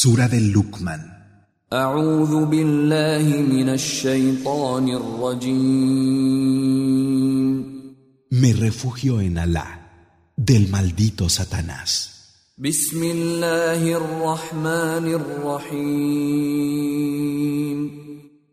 Sura del Luqman. Me refugio en Alá, del maldito Satanás.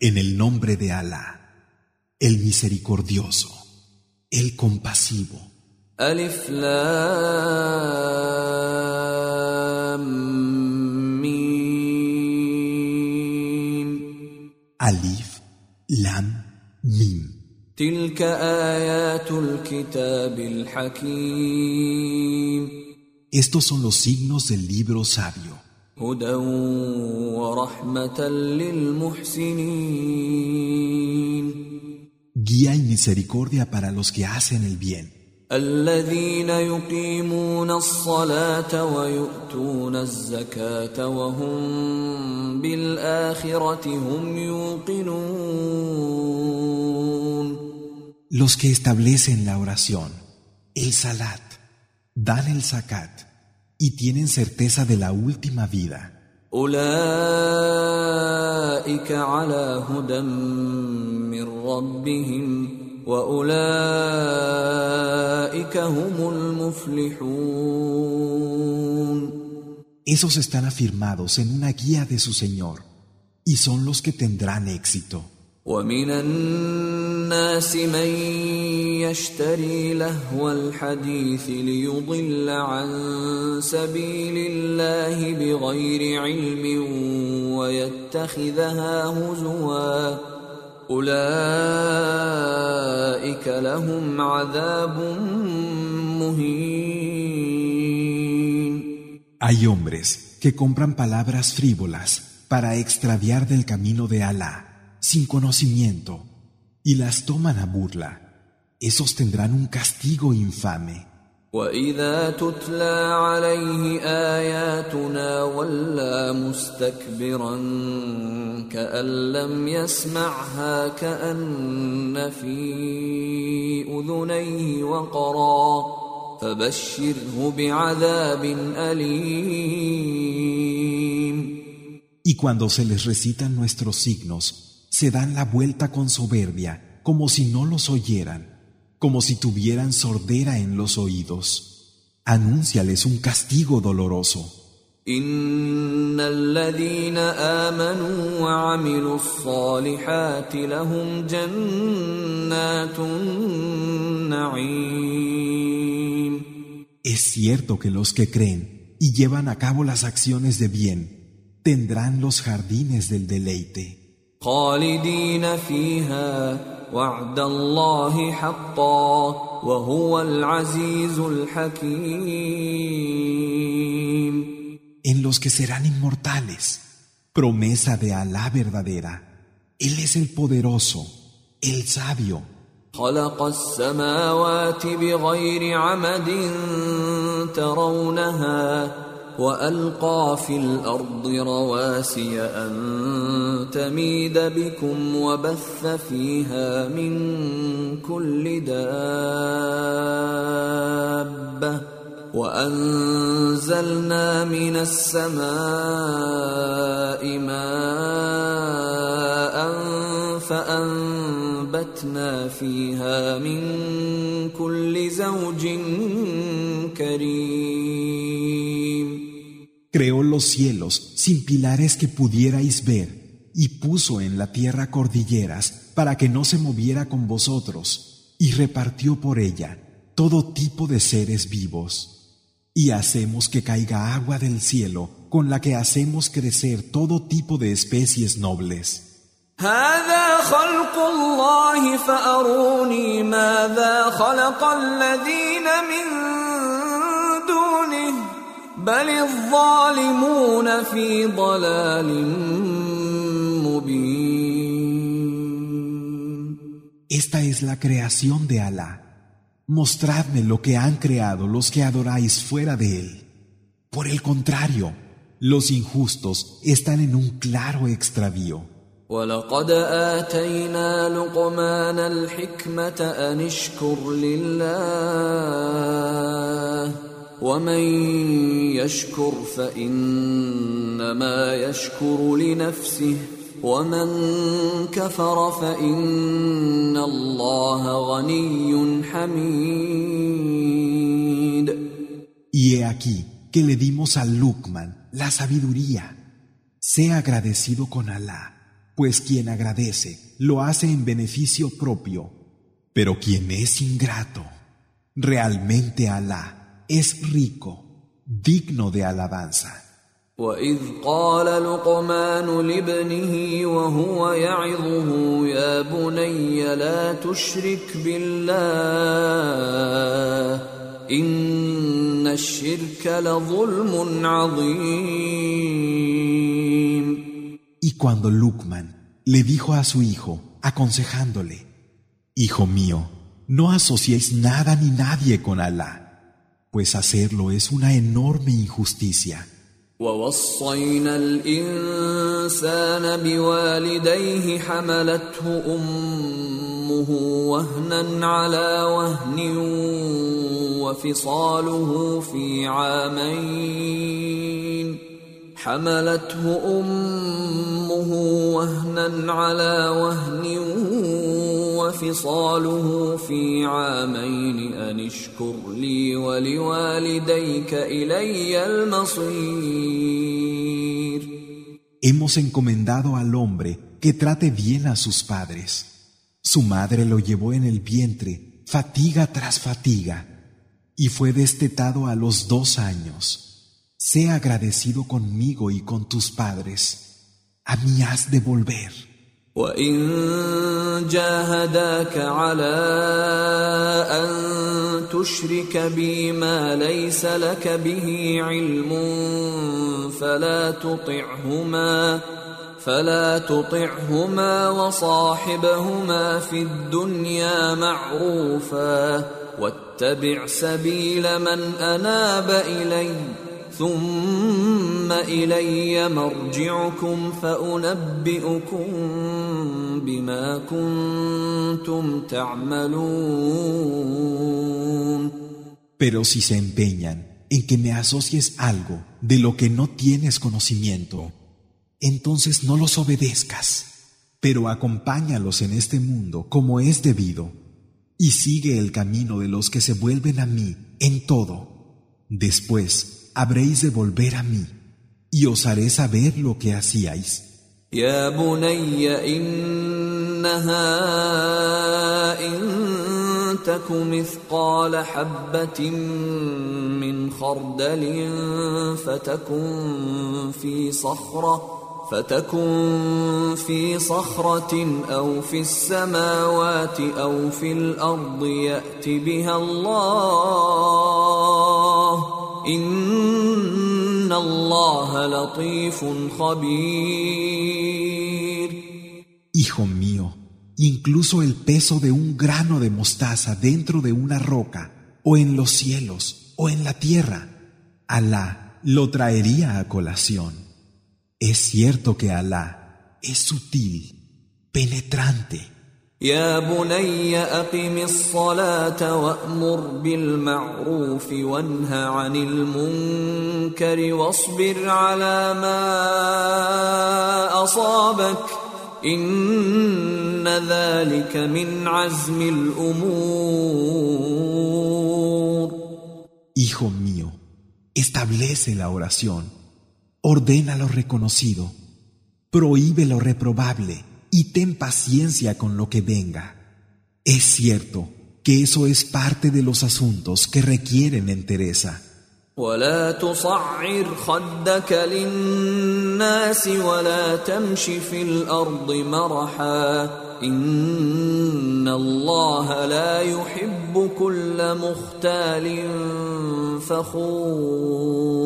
En el nombre de Alá, el misericordioso, el compasivo. Alif Alif, Lam, Mim. تلك آيات الكتاب الحكيم Estos son los signos del libro sabio, هدى ورحمة للمحسنين guía y misericordia para los que hacen el bien, الذين يقيمون الصلاة ويؤتون الزكاة وهم بالآخرة هم يوقنون los que establecen la oración, el salat, dan el zakat y tienen certeza de la última vida. أولئك على هدى من ربهم وأولئك هم المفلحون Esos están afirmados en una guía de su Señor y son los que tendrán éxito. ومن الناس من يشتري لهو الحديث ليضل عن سبيل الله بغير علم ويتخذها هزوا اولئك لهم عذاب مهين Hay hombres que compran palabras frívolas para extraviar del camino de Alá, sin conocimiento, y las toman a burla. Esos tendrán un castigo infame. وإذا تتلى عليه آياتنا ولى مستكبرا كأن لم يسمعها كأن في أذنيه وقرا فبشره بعذاب أليم Y cuando se les recitan nuestros signos, se dan la vuelta con soberbia, como si no los oyeran, como si tuvieran sordera en los oídos. Anúnciales un castigo doloroso. إن الذين آمنوا وعملوا الصالحات لهم جنات النعيم Es cierto que los que creen y llevan a cabo las acciones de bien tendrán los jardines del deleite, خالدين فيها وعد الله حقا وهو العزيز الحكيم en los que serán inmortales. Promesa de Alá verdadera. Él es el poderoso, el sabio. خلق السماوات بغير عمد ترونها وألقى في الأرض رواسي أن تميد بكم وبث فيها من كل دابة وأنزلنا من السماء ماء فأنبتنا فيها من كل زوج كريم Creó los cielos sin pilares que pudierais ver y puso en la tierra cordilleras para que no se moviera con vosotros y repartió por ella todo tipo de seres vivos. Y hacemos que caiga agua del cielo con la que hacemos crecer todo tipo de especies nobles. هذا خلق الله فأروني ماذا خلق الذين من دونه بل الظالمون في ضلال مبين Esta es la creación de Alá. Mostradme lo que han creado los que adoráis fuera de él. Por el contrario, los injustos están en un claro extravío. ولقد آتينا لقمان الحكمة أن اشكر لله ومن يشكر فإنما انما يشكر لنفسه ومن كفر فان الله غني حميد Y he aquí que le dimos a Lukman la sabiduría. Sea agradecido con Alá, pues quien agradece lo hace en beneficio propio, pero quien es ingrato, realmente Alá es rico, digno de alabanza. واذ قال لقمان لابنه وهو يعظه يا بني لا تشرك بالله ان الشرك لظلم عظيم Y cuando Lukman le dijo a su hijo, aconsejándole, Hijo mío, no asociéis nada ni nadie con Alá, pues hacerlo es una enorme injusticia. ووصينا الانسان بوالديه حملته امه وهنا على وهن وفصاله في عامين حملته امه وهنا على وهن وفصاله في عامين ان اشكر لي ولوالديك الي المصير Hemos encomendado al hombre que trate bien a sus padres. Su madre lo llevó en el vientre, fatiga tras fatiga, y fue destetado a los dos años. Sea agradecido conmigo y con tus padres. A mí has de volver. وإن جاهداك على أن تشرك بي ما ليس لك به علم فلا تطعهما فلا تطعهما وصاحبهما في الدنيا معروفا واتبع سبيل من أناب إليّ ثم الي مرجعكم فانبئكم بما كنتم تعملون Pero si se empeñan en que me asocies algo de lo que no tienes conocimiento, entonces no los obedezcas, pero acompáñalos en este mundo como es debido, y sigue el camino de los que se vuelven a mí en todo. Después habréis de volver a mí, y os haré saber lo que hacíais. يا بني تك مثقال حبة من خردل فتكن في صخرة فتكن في صخرة أو في السماوات أو في الأرض يأت بها الله Hijo mío, incluso el peso de un grano de mostaza dentro de una roca, o en los cielos, o en la tierra, Alá lo traería a colación. Es cierto que Alá es sutil, penetrante. يا بني أقم الصلاة وأمر بالمعروف وانه عن المنكر واصبر على ما أصابك. إن ذلك من عزم الأمور. Hijo mío, establece la oración, ordena lo reconocido, prohíbe lo reprobable y ten paciencia con lo que venga. Es cierto que eso es parte de los asuntos que requieren entereza. ولا تصعر خدك للناس ولا تمش في الارض مرحا ان الله لا يحب كل مختال فخور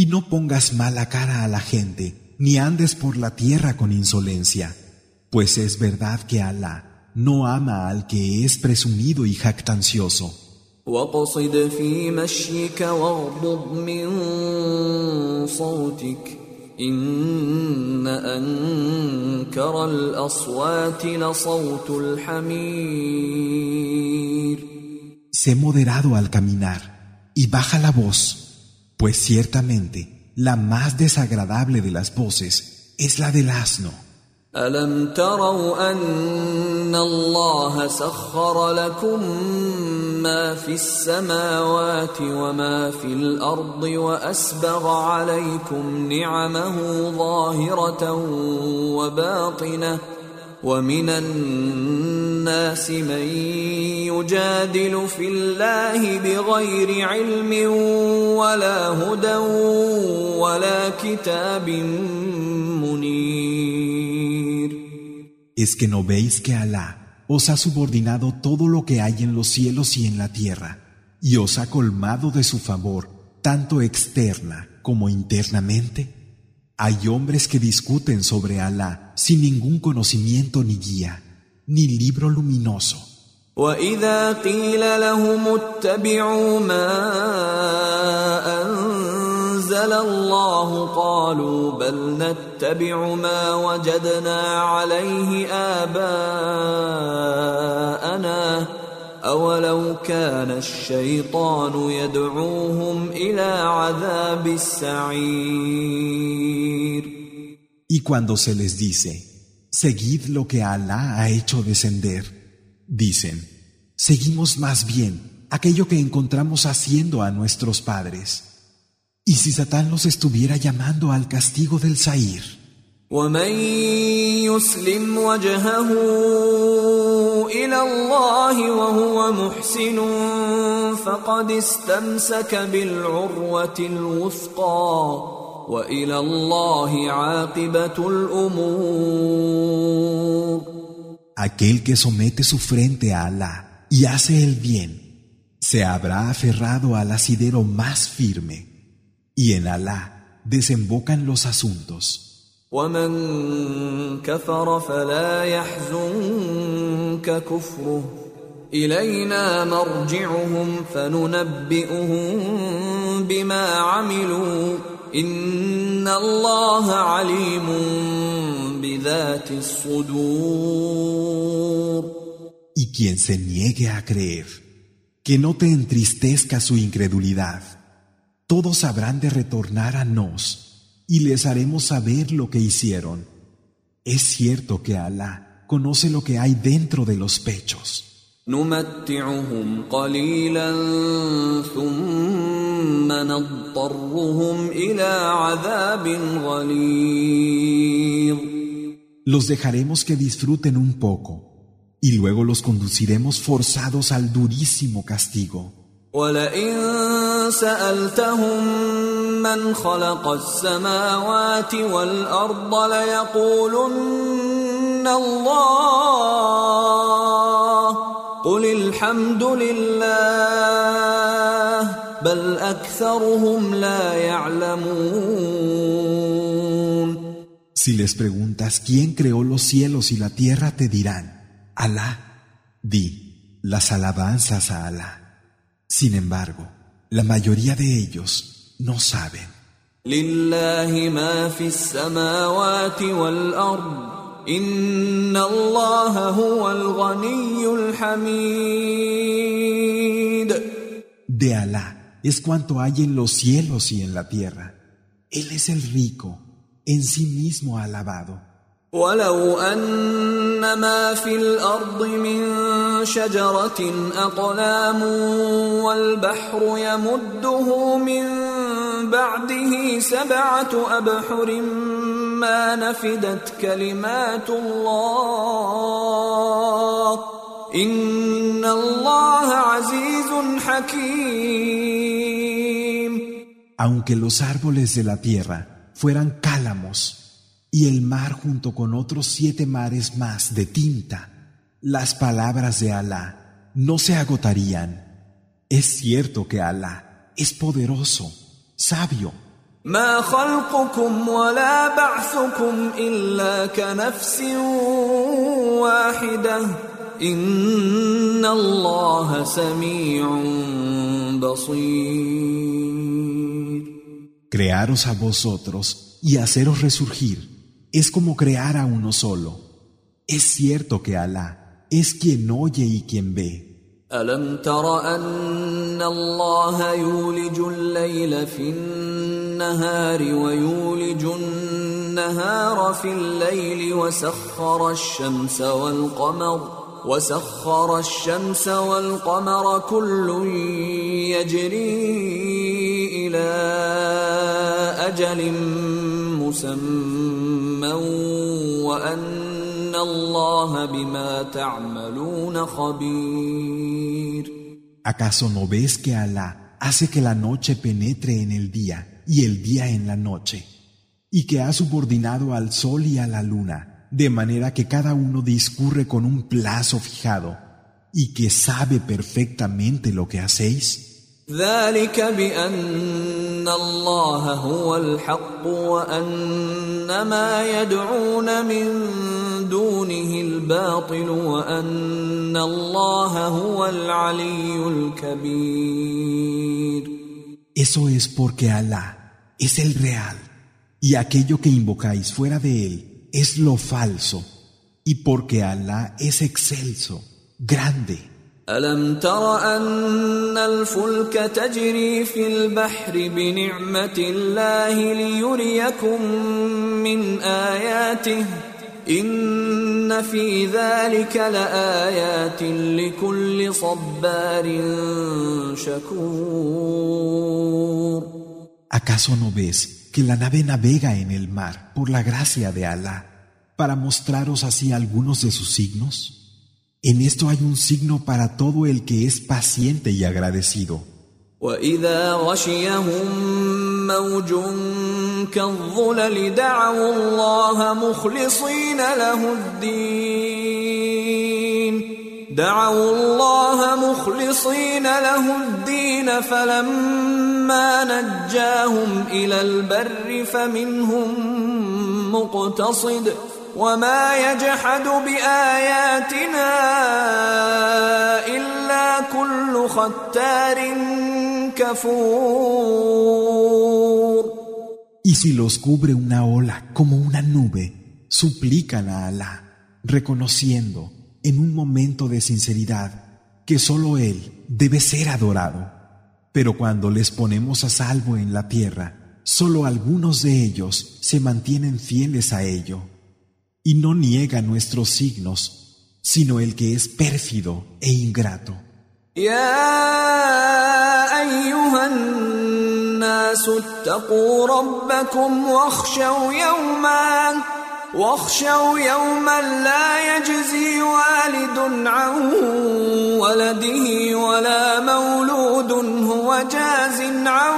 Y no pongas mala cara a la gente, ni andes por la tierra con insolencia, pues es verdad que Alá no ama al que es presumido y jactancioso. واقصد في مشيك واغضض من صوتك ان انكر الاصوات لصوت الحمير Sé moderado al caminar y baja la voz, pues ciertamente la más desagradable de las voces es la del asno. ألم تروا أن الله سخر لكم ما في السماوات وما في الأرض وأسبغ عليكم نعمه ظاهرة وباطنة ومن الناس من يجادل في الله بغير علم ولا هدى ولا كتاب منير ¿Es que no veis que Alá os ha subordinado todo lo que hay en los cielos y en la tierra y os ha colmado de su favor tanto externa como internamente? Hay hombres que discuten sobre Alá sin ningún conocimiento ni guía, ni libro luminoso. وإذا قيل لهم اتبعوا ما أنزل الله قالوا بل نتبع ما وجدنا عليه آباءنا أولو كان الشيطان يدعوهم إلى عذاب السعير Y cuando se les dice, seguid lo que Alá ha hecho descender, dicen, seguimos más bien aquello que encontramos haciendo a nuestros padres. ¿Y si Satán los estuviera llamando al castigo del Sair? ومن يسلم وجهه الى الله وهو محسن فقد استمسك بالعروه الوثقى والى الله عاقبه الامور Aquel que somete su frente a Alá y hace el bien, se habrá aferrado al asidero más firme, y en Alá desembocan los asuntos. ومن كفر فلا يحزنك كفره الينا مرجعهم فننبئهم بما عملوا ان الله عليم بذات الصدور Y quien se niegue a creer, que no te entristezca su incredulidad, todos habrán de retornar a nos y les haremos saber lo que hicieron. Es cierto que Alá conoce lo que hay dentro de los pechos. نمتعهم قليلا ثم نضطرهم الى عذاب غليظ Los dejaremos que disfruten un poco y luego los conduciremos forzados al durísimo castigo. ولئن سالتهم من خلق السماوات والارض ليقولن الله قل الحمد لله بل اكثرهم لا يعلمون Si les preguntas quién creó los cielos y la tierra, te dirán, Alá. Di, las alabanzas a Alá. Sin embargo, la mayoría de ellos no saben. De Alá es cuanto hay en los cielos y en la tierra. Él es el rico, en sí mismo alabado. ولو أن ما في الأرض من شجرة أقلام والبحر يمده من بعده سبعة أبحر ما نفدت كلمات الله إن الله عزيز حكيم. Aunque los árboles de la tierra fueran cálamos y el mar junto con otros siete mares más de tinta, las palabras de Alá no se agotarían. Es cierto que Alá es poderoso, sabio. ما خلقكم ولا بعثكم الا كنفس واحده ان الله سميع بصير Crearos a vosotros y haceros resurgir es como crear a uno solo. Es cierto que Alá es quien oye y quien ve. ألم تر أن الله يولج الليل في النهار ويولج النهار في الليل وسخر الشمس والقمر وسخر الشمس والقمر كل يجري إلى أجل مسمى وأن الله بما تعملون خبير ¿Acaso no ves que Alá hace que la noche penetre en el día y el día en la noche? Y que ha subordinado al sol y a la luna, de manera que cada uno discurre con un plazo fijado, y que sabe perfectamente lo que hacéis? ذلك بأن الله هو الحق وأن ما يدعون من دونه الباطل وأن الله هو العلي الكبير Eso es porque Alá es el real y aquello que invocáis fuera de él es lo falso y porque Alá es excelso, grande. ألم تر أن الفلك تجري في البحر بنعمة الله ليريكم من آياته إن في ذلك لآيات لكل صبار شكور ¿Acaso no ves que la nave navega en el mar por la gracia de Alá para mostraros así algunos de sus signos? En esto hay un signo para todo el que es paciente y agradecido. وإذا غشيهم موج كالظلل دعوا الله مخلصين له الدين دعوا الله مخلصين له الدين فلما نجاهم إلى البر فمنهم مقتصد وما يجحد بآياتنا إلا كل ختار كفور Y si los cubre una ola como una nube, suplican a Alá, reconociendo en un momento de sinceridad que solo Él debe ser adorado. Pero cuando les ponemos a salvo en la tierra, solo algunos de ellos se mantienen fieles a ello y no niega nuestros signos, sino el que es pérfido e ingrato. الناس اتقوا ربكم واخشوا يوما واخشوا يوما لا يجزي والد عن ولده ولا مولود هو جاز عن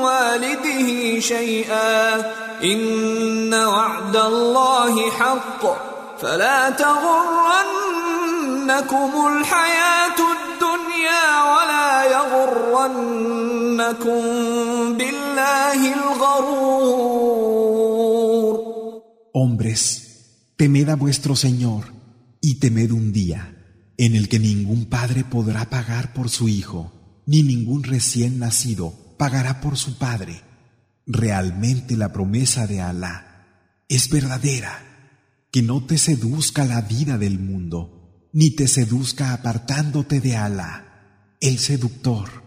والده شيئا إن وعد الله حق فلا تغرنكم الحياة الدنيا ولا يغرنكم بالله الغرور Hombres, temed a vuestro Señor y temed un día en el que ningún padre podrá pagar por su hijo, ni ningún recién nacido pagará por su padre. Realmente la promesa de Alá es verdadera, que no te seduzca la vida del mundo, ni te seduzca apartándote de Alá, el seductor.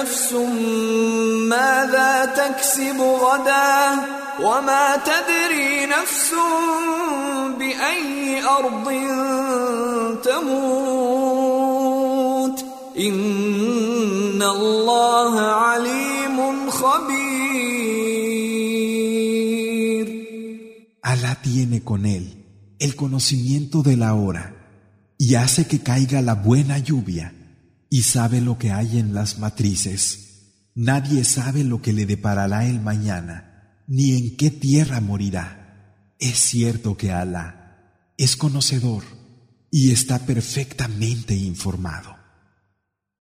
نفس ماذا تكسب غدا وما تدري نفس بأي أرض تموت إن الله عليم خبير Alá tiene con él el conocimiento de la hora y hace que caiga la buena lluvia y sabe lo que hay en las matrices. Nadie sabe lo que le deparará el mañana, ni en qué tierra morirá. Es cierto que Alá es conocedor y está perfectamente informado.